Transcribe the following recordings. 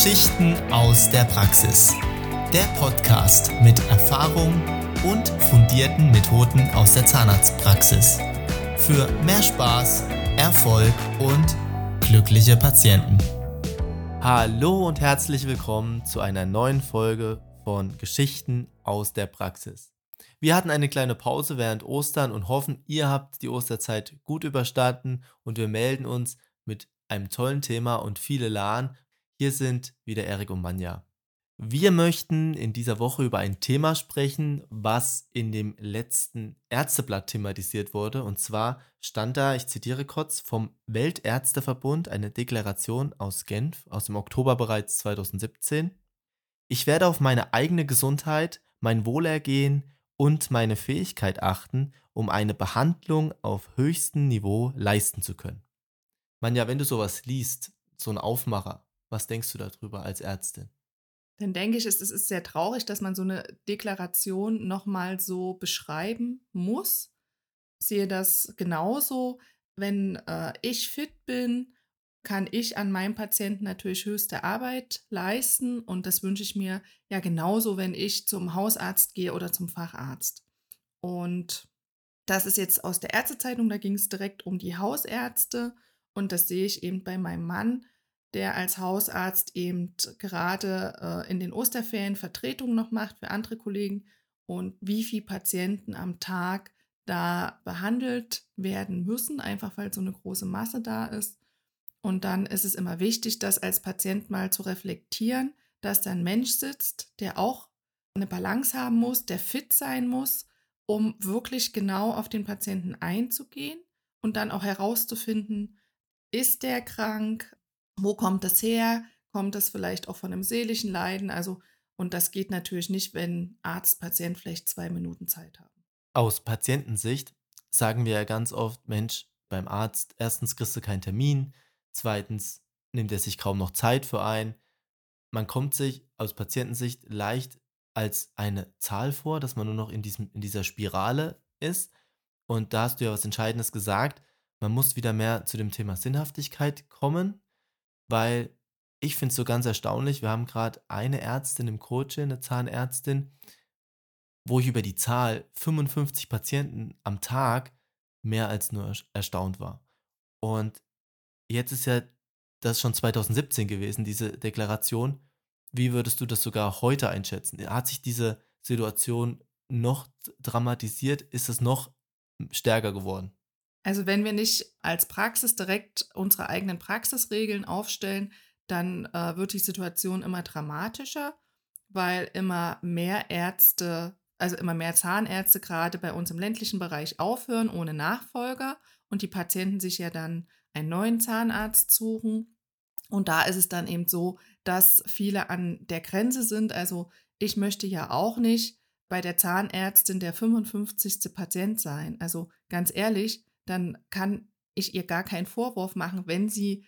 Geschichten aus der Praxis. Der Podcast mit Erfahrung und fundierten Methoden aus der Zahnarztpraxis. Für mehr Spaß, Erfolg und glückliche Patienten. Hallo und herzlich willkommen zu einer neuen Folge von Geschichten aus der Praxis. Wir hatten eine kleine Pause während Ostern und hoffen, ihr habt die Osterzeit gut überstanden und wir melden uns mit einem tollen Thema und viele Lahn. Hier sind wieder Erik und Manja. Wir möchten in dieser Woche über ein Thema sprechen, was in dem letzten Ärzteblatt thematisiert wurde. Und zwar stand da, ich zitiere kurz, vom Weltärzteverbund eine Deklaration aus Genf aus dem Oktober bereits 2017. Ich werde auf meine eigene Gesundheit, mein Wohlergehen und meine Fähigkeit achten, um eine Behandlung auf höchstem Niveau leisten zu können. Manja, wenn du sowas liest, so ein Aufmacher, was denkst du darüber als Ärztin? Dann denke ich, es ist sehr traurig, dass man so eine Deklaration nochmal so beschreiben muss. Ich sehe das genauso. Wenn äh, ich fit bin, kann ich an meinem Patienten natürlich höchste Arbeit leisten. Und das wünsche ich mir ja genauso, wenn ich zum Hausarzt gehe oder zum Facharzt. Und das ist jetzt aus der Ärztezeitung, da ging es direkt um die Hausärzte. Und das sehe ich eben bei meinem Mann, der als Hausarzt eben gerade äh, in den Osterferien Vertretungen noch macht für andere Kollegen und wie viele Patienten am Tag da behandelt werden müssen, einfach weil so eine große Masse da ist. Und dann ist es immer wichtig, das als Patient mal zu reflektieren, dass da ein Mensch sitzt, der auch eine Balance haben muss, der fit sein muss, um wirklich genau auf den Patienten einzugehen und dann auch herauszufinden, ist der krank? Wo kommt das her? Kommt das vielleicht auch von einem seelischen Leiden? Also, und das geht natürlich nicht, wenn Arzt, Patient vielleicht zwei Minuten Zeit haben. Aus Patientensicht sagen wir ja ganz oft, Mensch, beim Arzt, erstens kriegst du keinen Termin, zweitens nimmt er sich kaum noch Zeit für ein. Man kommt sich aus Patientensicht leicht als eine Zahl vor, dass man nur noch in, diesem, in dieser Spirale ist. Und da hast du ja was Entscheidendes gesagt man muss wieder mehr zu dem Thema Sinnhaftigkeit kommen, weil ich finde es so ganz erstaunlich. Wir haben gerade eine Ärztin im Coaching, eine Zahnärztin, wo ich über die Zahl 55 Patienten am Tag mehr als nur erstaunt war. Und jetzt ist ja das schon 2017 gewesen, diese Deklaration. Wie würdest du das sogar heute einschätzen? Hat sich diese Situation noch dramatisiert? Ist es noch stärker geworden? Also wenn wir nicht als Praxis direkt unsere eigenen Praxisregeln aufstellen, dann äh, wird die Situation immer dramatischer, weil immer mehr Ärzte, also immer mehr Zahnärzte gerade bei uns im ländlichen Bereich aufhören ohne Nachfolger und die Patienten sich ja dann einen neuen Zahnarzt suchen. Und da ist es dann eben so, dass viele an der Grenze sind. Also ich möchte ja auch nicht bei der Zahnärztin der 55. Patient sein. Also ganz ehrlich, dann kann ich ihr gar keinen Vorwurf machen, wenn sie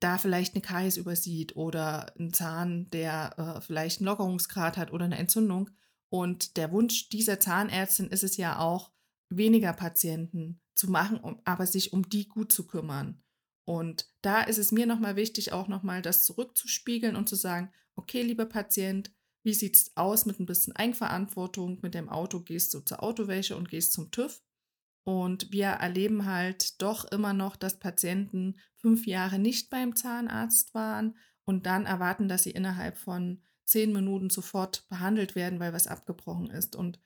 da vielleicht eine Kais übersieht oder einen Zahn, der äh, vielleicht einen Lockerungsgrad hat oder eine Entzündung. Und der Wunsch dieser Zahnärztin ist es ja auch, weniger Patienten zu machen, um, aber sich um die gut zu kümmern. Und da ist es mir nochmal wichtig, auch nochmal das zurückzuspiegeln und zu sagen, okay, lieber Patient, wie sieht es aus mit ein bisschen Eigenverantwortung? Mit dem Auto gehst du zur Autowäsche und gehst zum TÜV. Und wir erleben halt doch immer noch, dass Patienten fünf Jahre nicht beim Zahnarzt waren und dann erwarten, dass sie innerhalb von zehn Minuten sofort behandelt werden, weil was abgebrochen ist. Und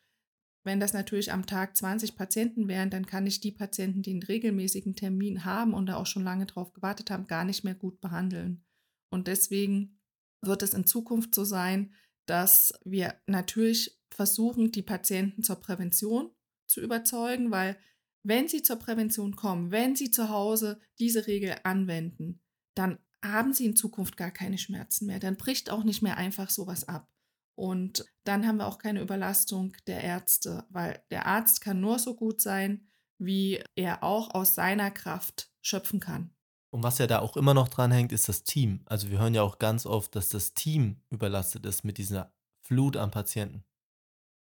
wenn das natürlich am Tag 20 Patienten wären, dann kann ich die Patienten, die einen regelmäßigen Termin haben und da auch schon lange drauf gewartet haben, gar nicht mehr gut behandeln. Und deswegen wird es in Zukunft so sein, dass wir natürlich versuchen, die Patienten zur Prävention zu überzeugen, weil wenn Sie zur Prävention kommen, wenn Sie zu Hause diese Regel anwenden, dann haben Sie in Zukunft gar keine Schmerzen mehr. Dann bricht auch nicht mehr einfach sowas ab. Und dann haben wir auch keine Überlastung der Ärzte, weil der Arzt kann nur so gut sein, wie er auch aus seiner Kraft schöpfen kann. Und was ja da auch immer noch dran hängt, ist das Team. Also wir hören ja auch ganz oft, dass das Team überlastet ist mit dieser Flut an Patienten.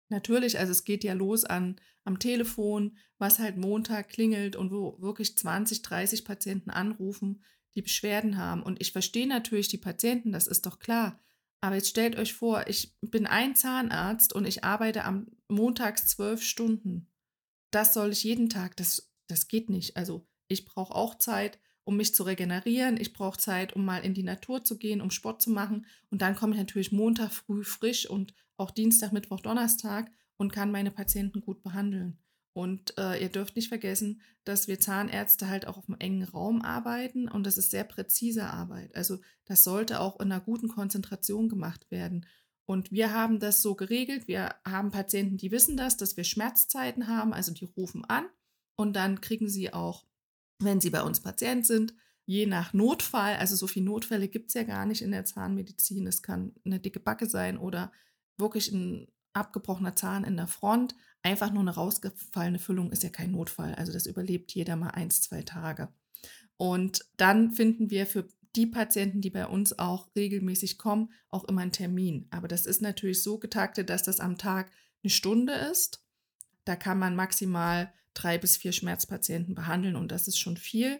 Natürlich, also es geht ja los an am Telefon, was halt Montag klingelt und wo wirklich 20, 30 Patienten anrufen, die Beschwerden haben. Und ich verstehe natürlich die Patienten, das ist doch klar. Aber jetzt stellt euch vor, ich bin ein Zahnarzt und ich arbeite am Montags zwölf Stunden. Das soll ich jeden Tag, das, das geht nicht. Also ich brauche auch Zeit, um mich zu regenerieren. Ich brauche Zeit, um mal in die Natur zu gehen, um Sport zu machen. Und dann komme ich natürlich Montag früh frisch und auch Dienstag, Mittwoch, Donnerstag und kann meine Patienten gut behandeln. Und äh, ihr dürft nicht vergessen, dass wir Zahnärzte halt auch auf einem engen Raum arbeiten und das ist sehr präzise Arbeit. Also das sollte auch in einer guten Konzentration gemacht werden. Und wir haben das so geregelt. Wir haben Patienten, die wissen das, dass wir Schmerzzeiten haben, also die rufen an und dann kriegen sie auch, wenn sie bei uns Patient sind, je nach Notfall, also so viele Notfälle gibt es ja gar nicht in der Zahnmedizin. Es kann eine dicke Backe sein oder wirklich ein abgebrochener Zahn in der Front. Einfach nur eine rausgefallene Füllung ist ja kein Notfall. Also das überlebt jeder mal eins, zwei Tage. Und dann finden wir für die Patienten, die bei uns auch regelmäßig kommen, auch immer einen Termin. Aber das ist natürlich so getaktet, dass das am Tag eine Stunde ist. Da kann man maximal drei bis vier Schmerzpatienten behandeln und das ist schon viel.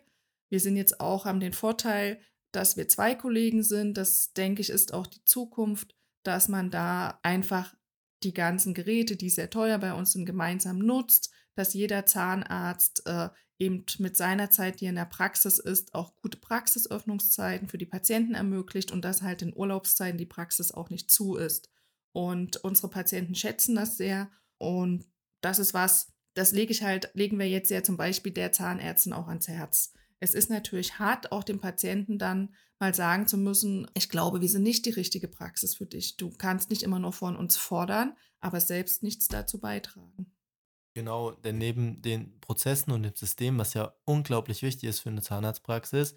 Wir sind jetzt auch, haben den Vorteil, dass wir zwei Kollegen sind. Das, denke ich, ist auch die Zukunft, dass man da einfach die ganzen Geräte, die sehr teuer bei uns sind, gemeinsam nutzt, dass jeder Zahnarzt äh, eben mit seiner Zeit, die in der Praxis ist, auch gute Praxisöffnungszeiten für die Patienten ermöglicht und dass halt in Urlaubszeiten die Praxis auch nicht zu ist. Und unsere Patienten schätzen das sehr und das ist was, das lege ich halt, legen wir jetzt ja zum Beispiel der Zahnärztin auch ans Herz. Es ist natürlich hart, auch dem Patienten dann mal sagen zu müssen, ich glaube, wir sind nicht die richtige Praxis für dich. Du kannst nicht immer nur von uns fordern, aber selbst nichts dazu beitragen. Genau, denn neben den Prozessen und dem System, was ja unglaublich wichtig ist für eine Zahnarztpraxis,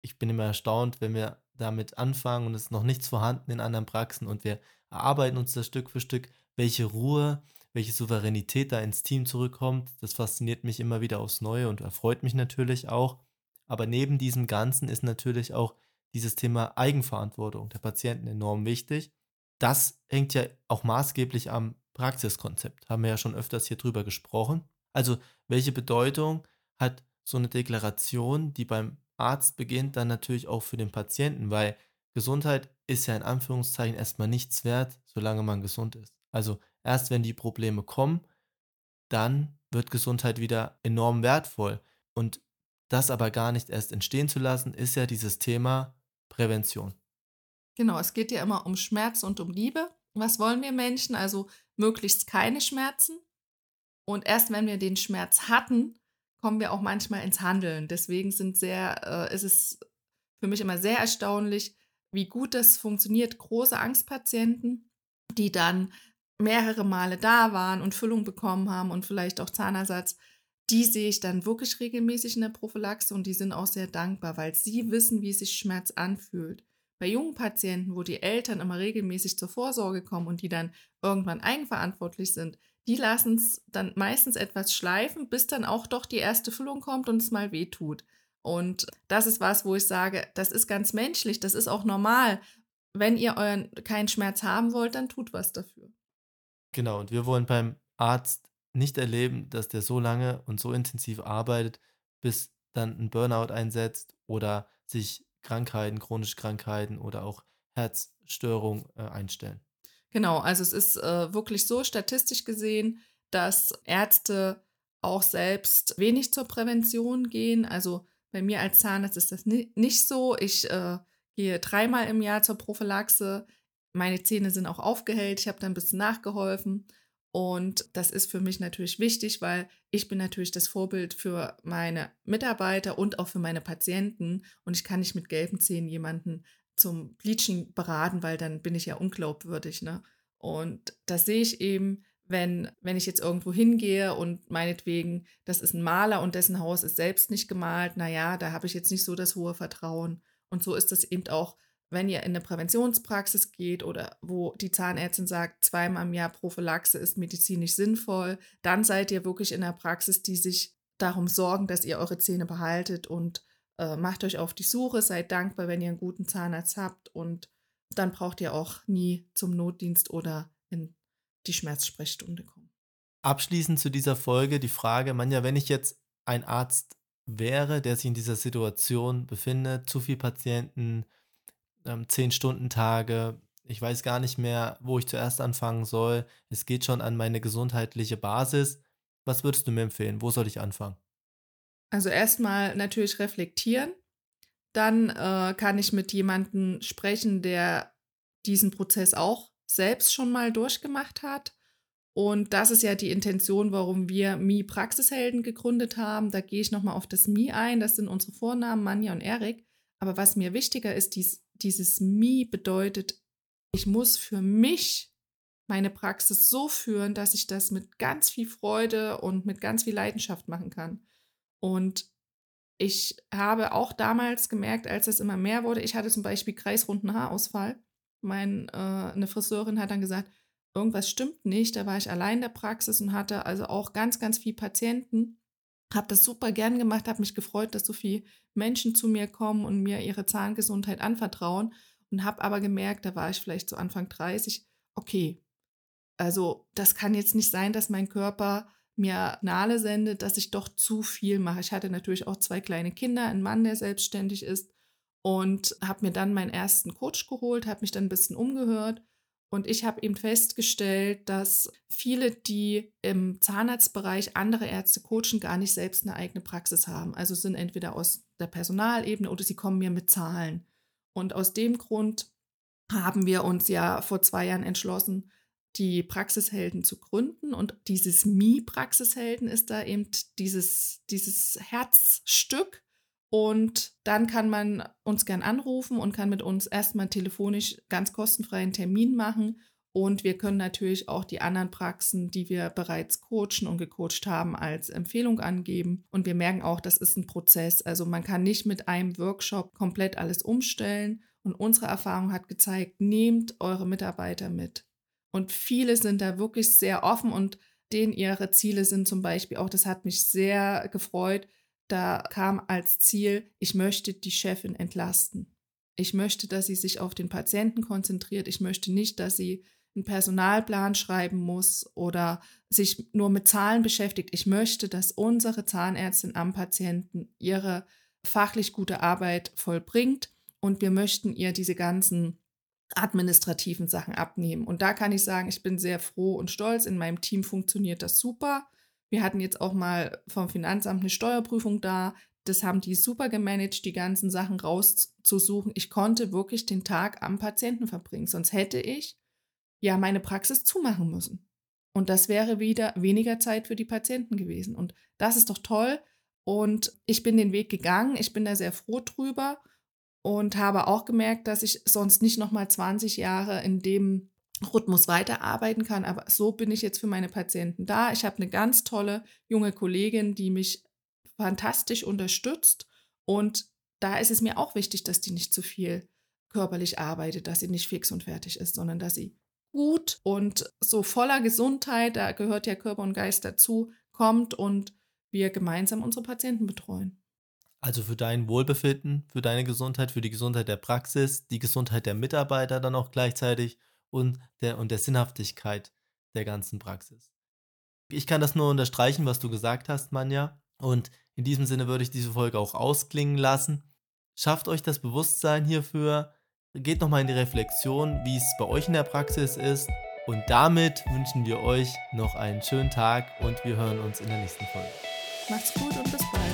ich bin immer erstaunt, wenn wir damit anfangen und es ist noch nichts vorhanden in anderen Praxen und wir erarbeiten uns das Stück für Stück, welche Ruhe, welche Souveränität da ins Team zurückkommt. Das fasziniert mich immer wieder aufs Neue und erfreut mich natürlich auch. Aber neben diesem Ganzen ist natürlich auch dieses Thema Eigenverantwortung der Patienten enorm wichtig. Das hängt ja auch maßgeblich am Praxiskonzept. Haben wir ja schon öfters hier drüber gesprochen. Also, welche Bedeutung hat so eine Deklaration, die beim Arzt beginnt, dann natürlich auch für den Patienten, weil Gesundheit ist ja in Anführungszeichen erstmal nichts wert, solange man gesund ist. Also erst wenn die Probleme kommen, dann wird Gesundheit wieder enorm wertvoll. Und das aber gar nicht erst entstehen zu lassen, ist ja dieses Thema Prävention. Genau, es geht ja immer um Schmerz und um Liebe. Was wollen wir Menschen? Also möglichst keine Schmerzen. Und erst wenn wir den Schmerz hatten, kommen wir auch manchmal ins Handeln. Deswegen sind sehr, äh, ist es für mich immer sehr erstaunlich, wie gut das funktioniert. Große Angstpatienten, die dann mehrere Male da waren und Füllung bekommen haben und vielleicht auch Zahnersatz, die sehe ich dann wirklich regelmäßig in der Prophylaxe und die sind auch sehr dankbar, weil sie wissen, wie sich Schmerz anfühlt. Bei jungen Patienten, wo die Eltern immer regelmäßig zur Vorsorge kommen und die dann irgendwann eigenverantwortlich sind, die lassen es dann meistens etwas schleifen, bis dann auch doch die erste Füllung kommt und es mal weh tut. Und das ist was, wo ich sage, das ist ganz menschlich, das ist auch normal. Wenn ihr euren keinen Schmerz haben wollt, dann tut was dafür. Genau, und wir wollen beim Arzt nicht erleben, dass der so lange und so intensiv arbeitet, bis dann ein Burnout einsetzt oder sich Krankheiten, chronische Krankheiten oder auch Herzstörungen äh, einstellen. Genau, also es ist äh, wirklich so statistisch gesehen, dass Ärzte auch selbst wenig zur Prävention gehen. Also bei mir als Zahnarzt ist das ni nicht so. Ich äh, gehe dreimal im Jahr zur Prophylaxe. Meine Zähne sind auch aufgehellt. Ich habe da ein bisschen nachgeholfen. Und das ist für mich natürlich wichtig, weil ich bin natürlich das Vorbild für meine Mitarbeiter und auch für meine Patienten. Und ich kann nicht mit gelben Zähnen jemanden zum Bleaching beraten, weil dann bin ich ja unglaubwürdig. Ne? Und das sehe ich eben, wenn, wenn ich jetzt irgendwo hingehe und meinetwegen, das ist ein Maler und dessen Haus ist selbst nicht gemalt, naja, da habe ich jetzt nicht so das hohe Vertrauen. Und so ist das eben auch wenn ihr in eine Präventionspraxis geht oder wo die Zahnärztin sagt, zweimal im Jahr Prophylaxe ist medizinisch sinnvoll, dann seid ihr wirklich in der Praxis, die sich darum sorgen, dass ihr eure Zähne behaltet und äh, macht euch auf die Suche, seid dankbar, wenn ihr einen guten Zahnarzt habt und dann braucht ihr auch nie zum Notdienst oder in die Schmerzsprechstunde kommen. Abschließend zu dieser Folge die Frage, Manja, wenn ich jetzt ein Arzt wäre, der sich in dieser Situation befindet, zu viel Patienten, ähm, 10-Stunden-Tage, ich weiß gar nicht mehr, wo ich zuerst anfangen soll, es geht schon an meine gesundheitliche Basis. Was würdest du mir empfehlen? Wo soll ich anfangen? Also erstmal natürlich reflektieren. Dann äh, kann ich mit jemandem sprechen, der diesen Prozess auch selbst schon mal durchgemacht hat. Und das ist ja die Intention, warum wir Mi Praxishelden gegründet haben. Da gehe ich nochmal auf das Mi ein. Das sind unsere Vornamen, Manja und Erik. Aber was mir wichtiger ist, dies, dieses Mi bedeutet, ich muss für mich meine Praxis so führen, dass ich das mit ganz viel Freude und mit ganz viel Leidenschaft machen kann. Und ich habe auch damals gemerkt, als es immer mehr wurde, ich hatte zum Beispiel kreisrunden Haarausfall. Mein, äh, eine Friseurin hat dann gesagt, irgendwas stimmt nicht. Da war ich allein in der Praxis und hatte also auch ganz, ganz viele Patienten. Habe das super gern gemacht, habe mich gefreut, dass so viele Menschen zu mir kommen und mir ihre Zahngesundheit anvertrauen. Und habe aber gemerkt, da war ich vielleicht so Anfang 30, okay, also das kann jetzt nicht sein, dass mein Körper mir Nale sendet, dass ich doch zu viel mache. Ich hatte natürlich auch zwei kleine Kinder, einen Mann, der selbstständig ist und habe mir dann meinen ersten Coach geholt, habe mich dann ein bisschen umgehört und ich habe eben festgestellt, dass viele, die im Zahnarztbereich andere Ärzte coachen, gar nicht selbst eine eigene Praxis haben. Also sind entweder aus der Personalebene oder sie kommen mir mit Zahlen. Und aus dem Grund haben wir uns ja vor zwei Jahren entschlossen, die Praxishelden zu gründen. Und dieses Mi-Praxishelden ist da eben dieses, dieses Herzstück. Und dann kann man uns gern anrufen und kann mit uns erstmal telefonisch ganz kostenfreien Termin machen. Und wir können natürlich auch die anderen Praxen, die wir bereits coachen und gecoacht haben, als Empfehlung angeben. Und wir merken auch, das ist ein Prozess. Also man kann nicht mit einem Workshop komplett alles umstellen. Und unsere Erfahrung hat gezeigt, nehmt eure Mitarbeiter mit. Und viele sind da wirklich sehr offen und denen ihre Ziele sind zum Beispiel auch, das hat mich sehr gefreut, da kam als Ziel, ich möchte die Chefin entlasten. Ich möchte, dass sie sich auf den Patienten konzentriert. Ich möchte nicht, dass sie einen Personalplan schreiben muss oder sich nur mit Zahlen beschäftigt. Ich möchte, dass unsere Zahnärztin am Patienten ihre fachlich gute Arbeit vollbringt und wir möchten ihr diese ganzen administrativen Sachen abnehmen. Und da kann ich sagen, ich bin sehr froh und stolz. In meinem Team funktioniert das super. Wir hatten jetzt auch mal vom Finanzamt eine Steuerprüfung da. Das haben die super gemanagt, die ganzen Sachen rauszusuchen. Ich konnte wirklich den Tag am Patienten verbringen. Sonst hätte ich ja meine Praxis zumachen müssen. Und das wäre wieder weniger Zeit für die Patienten gewesen. Und das ist doch toll. Und ich bin den Weg gegangen. Ich bin da sehr froh drüber und habe auch gemerkt, dass ich sonst nicht noch mal 20 Jahre in dem Rhythmus weiterarbeiten kann. Aber so bin ich jetzt für meine Patienten da. Ich habe eine ganz tolle junge Kollegin, die mich fantastisch unterstützt. Und da ist es mir auch wichtig, dass die nicht zu viel körperlich arbeitet, dass sie nicht fix und fertig ist, sondern dass sie gut und so voller Gesundheit, da gehört ja Körper und Geist dazu, kommt und wir gemeinsam unsere Patienten betreuen. Also für dein Wohlbefinden, für deine Gesundheit, für die Gesundheit der Praxis, die Gesundheit der Mitarbeiter dann auch gleichzeitig und der, und der Sinnhaftigkeit der ganzen Praxis. Ich kann das nur unterstreichen, was du gesagt hast, Manja. Und in diesem Sinne würde ich diese Folge auch ausklingen lassen. Schafft euch das Bewusstsein hierfür, geht nochmal in die Reflexion, wie es bei euch in der Praxis ist. Und damit wünschen wir euch noch einen schönen Tag und wir hören uns in der nächsten Folge. Macht's gut und bis bald.